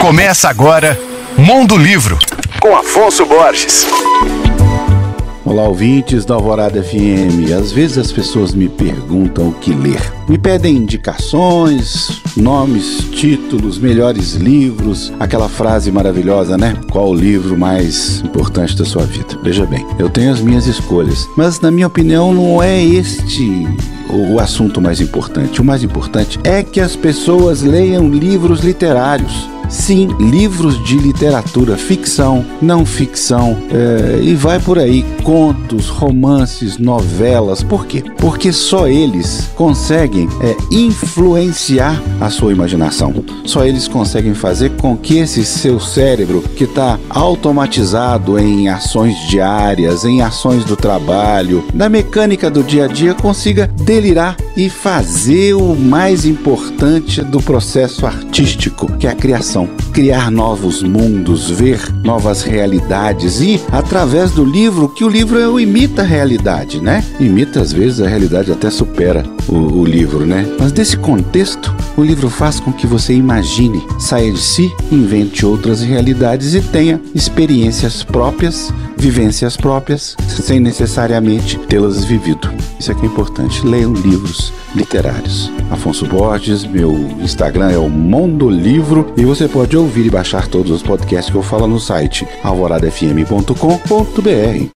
Começa agora Mundo Livro, com Afonso Borges. Olá, ouvintes da Alvorada FM. Às vezes as pessoas me perguntam o que ler. Me pedem indicações, nomes, títulos, melhores livros, aquela frase maravilhosa, né? Qual o livro mais importante da sua vida? Veja bem, eu tenho as minhas escolhas, mas na minha opinião não é este o assunto mais importante. O mais importante é que as pessoas leiam livros literários. Sim, livros de literatura, ficção, não ficção, é, e vai por aí, contos, romances, novelas. Por quê? Porque só eles conseguem é, influenciar a sua imaginação. Só eles conseguem fazer com que esse seu cérebro, que está automatizado em ações diárias, em ações do trabalho, na mecânica do dia a dia, consiga delirar e fazer o mais importante do processo artístico, que é a criação. Criar novos mundos, ver novas realidades e, através do livro, que o livro imita a realidade, né? Imita, às vezes, a realidade até supera o, o livro, né? Mas desse contexto, o livro faz com que você imagine, saia de si, invente outras realidades e tenha experiências próprias, vivências próprias, sem necessariamente tê-las vivido. Isso é que é importante. Leiam livros literários. Afonso Borges, meu Instagram é o Mundo Livro e você pode ouvir e baixar todos os podcasts que eu falo no site alvoradafm.com.br.